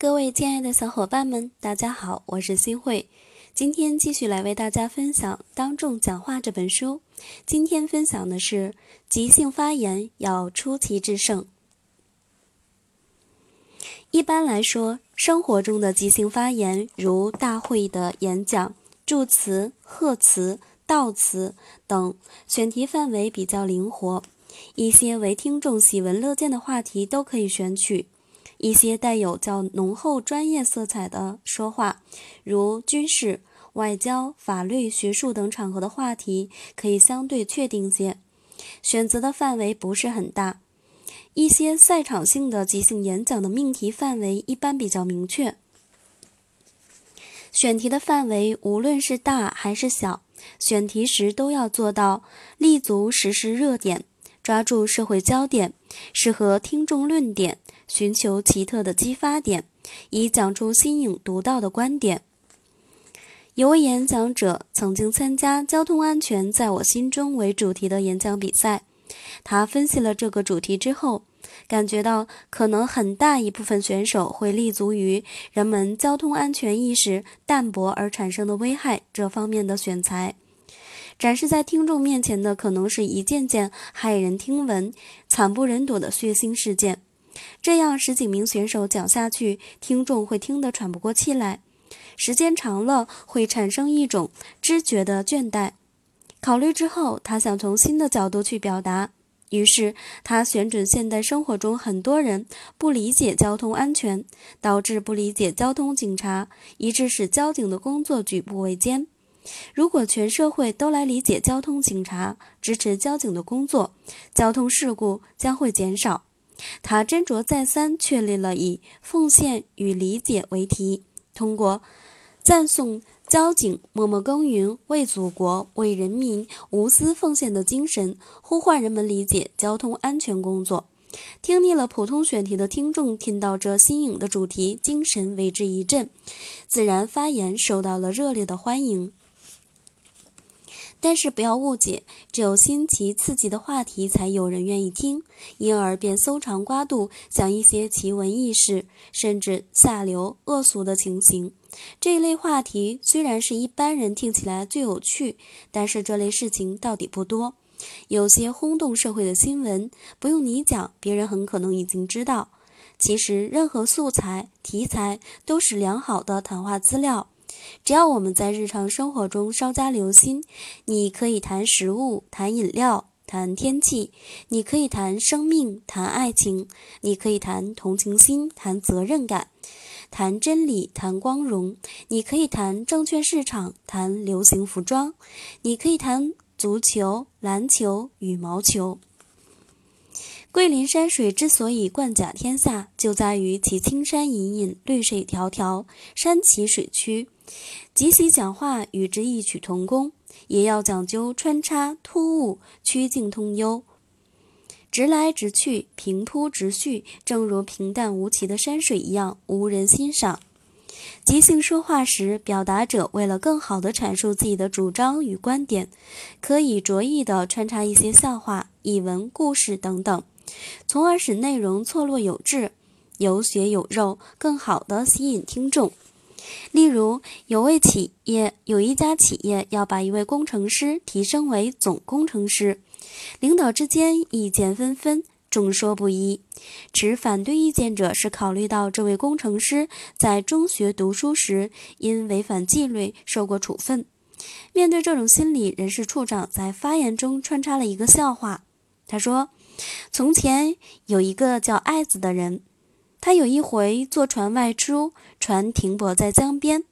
各位亲爱的小伙伴们，大家好，我是新慧。今天继续来为大家分享《当众讲话》这本书。今天分享的是即兴发言要出奇制胜。一般来说，生活中的即兴发言，如大会的演讲、祝词、贺词、悼词等，选题范围比较灵活，一些为听众喜闻乐见的话题都可以选取。一些带有较浓厚专业色彩的说话，如军事、外交、法律、学术等场合的话题，可以相对确定些，选择的范围不是很大。一些赛场性的即兴演讲的命题范围一般比较明确，选题的范围无论是大还是小，选题时都要做到立足时事热点，抓住社会焦点，适合听众论点。寻求奇特的激发点，以讲出新颖独到的观点。有位演讲者曾经参加“交通安全在我心中”为主题的演讲比赛，他分析了这个主题之后，感觉到可能很大一部分选手会立足于人们交通安全意识淡薄而产生的危害这方面的选材，展示在听众面前的可能是一件件骇人听闻、惨不忍睹的血腥事件。这样十几名选手讲下去，听众会听得喘不过气来，时间长了会产生一种知觉的倦怠。考虑之后，他想从新的角度去表达，于是他选准现代生活中很多人不理解交通安全，导致不理解交通警察，以致使交警的工作举步维艰。如果全社会都来理解交通警察，支持交警的工作，交通事故将会减少。他斟酌再三，确立了以“奉献与理解”为题，通过赞颂交警默默耕耘、为祖国、为人民无私奉献的精神，呼唤人们理解交通安全工作。听腻了普通选题的听众，听到这新颖的主题，精神为之一振，自然发言受到了热烈的欢迎。但是不要误解，只有新奇刺激的话题才有人愿意听，因而便搜肠刮肚，讲一些奇闻异事，甚至下流恶俗的情形。这一类话题虽然是一般人听起来最有趣，但是这类事情到底不多。有些轰动社会的新闻，不用你讲，别人很可能已经知道。其实，任何素材题材都是良好的谈话资料。只要我们在日常生活中稍加留心，你可以谈食物、谈饮料、谈天气；你可以谈生命、谈爱情；你可以谈同情心、谈责任感、谈真理、谈光荣；你可以谈证券市场、谈流行服装；你可以谈足球、篮球、羽毛球。桂林山水之所以冠甲天下，就在于其青山隐隐，绿水迢迢，山奇水曲。即席讲话与之异曲同工，也要讲究穿插突兀、曲径通幽、直来直去、平铺直叙，正如平淡无奇的山水一样，无人欣赏。即兴说话时，表达者为了更好地阐述自己的主张与观点，可以着意地穿插一些笑话、译文、故事等等，从而使内容错落有致、有血有肉，更好地吸引听众。例如，有位企业有一家企业要把一位工程师提升为总工程师，领导之间意见纷纷，众说不一。持反对意见者是考虑到这位工程师在中学读书时因违反纪律受过处分。面对这种心理，人事处长在发言中穿插了一个笑话。他说：“从前有一个叫爱子的人。”他有一回坐船外出，船停泊在江边。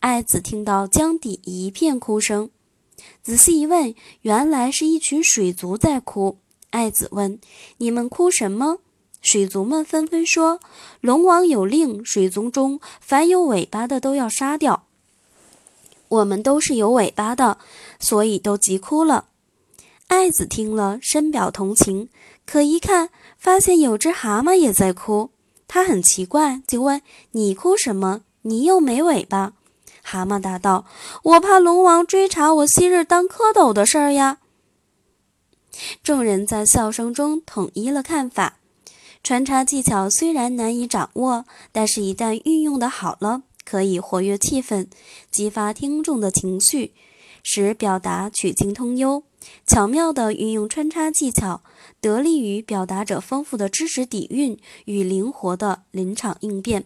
爱子听到江底一片哭声，仔细一问，原来是一群水族在哭。爱子问：“你们哭什么？”水族们纷纷说：“龙王有令，水族中凡有尾巴的都要杀掉。我们都是有尾巴的，所以都急哭了。”爱子听了，深表同情，可一看，发现有只蛤蟆也在哭。他很奇怪，就问：“你哭什么？你又没尾巴。”蛤蟆答道：“我怕龙王追查我昔日当蝌蚪的事儿呀。”众人在笑声中统一了看法。穿插技巧虽然难以掌握，但是一旦运用的好了，可以活跃气氛，激发听众的情绪，使表达曲径通幽。巧妙地运用穿插技巧，得力于表达者丰富的知识底蕴与灵活的临场应变。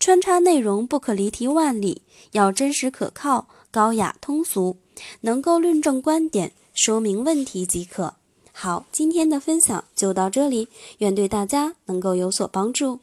穿插内容不可离题万里，要真实可靠、高雅通俗，能够论证观点、说明问题即可。好，今天的分享就到这里，愿对大家能够有所帮助。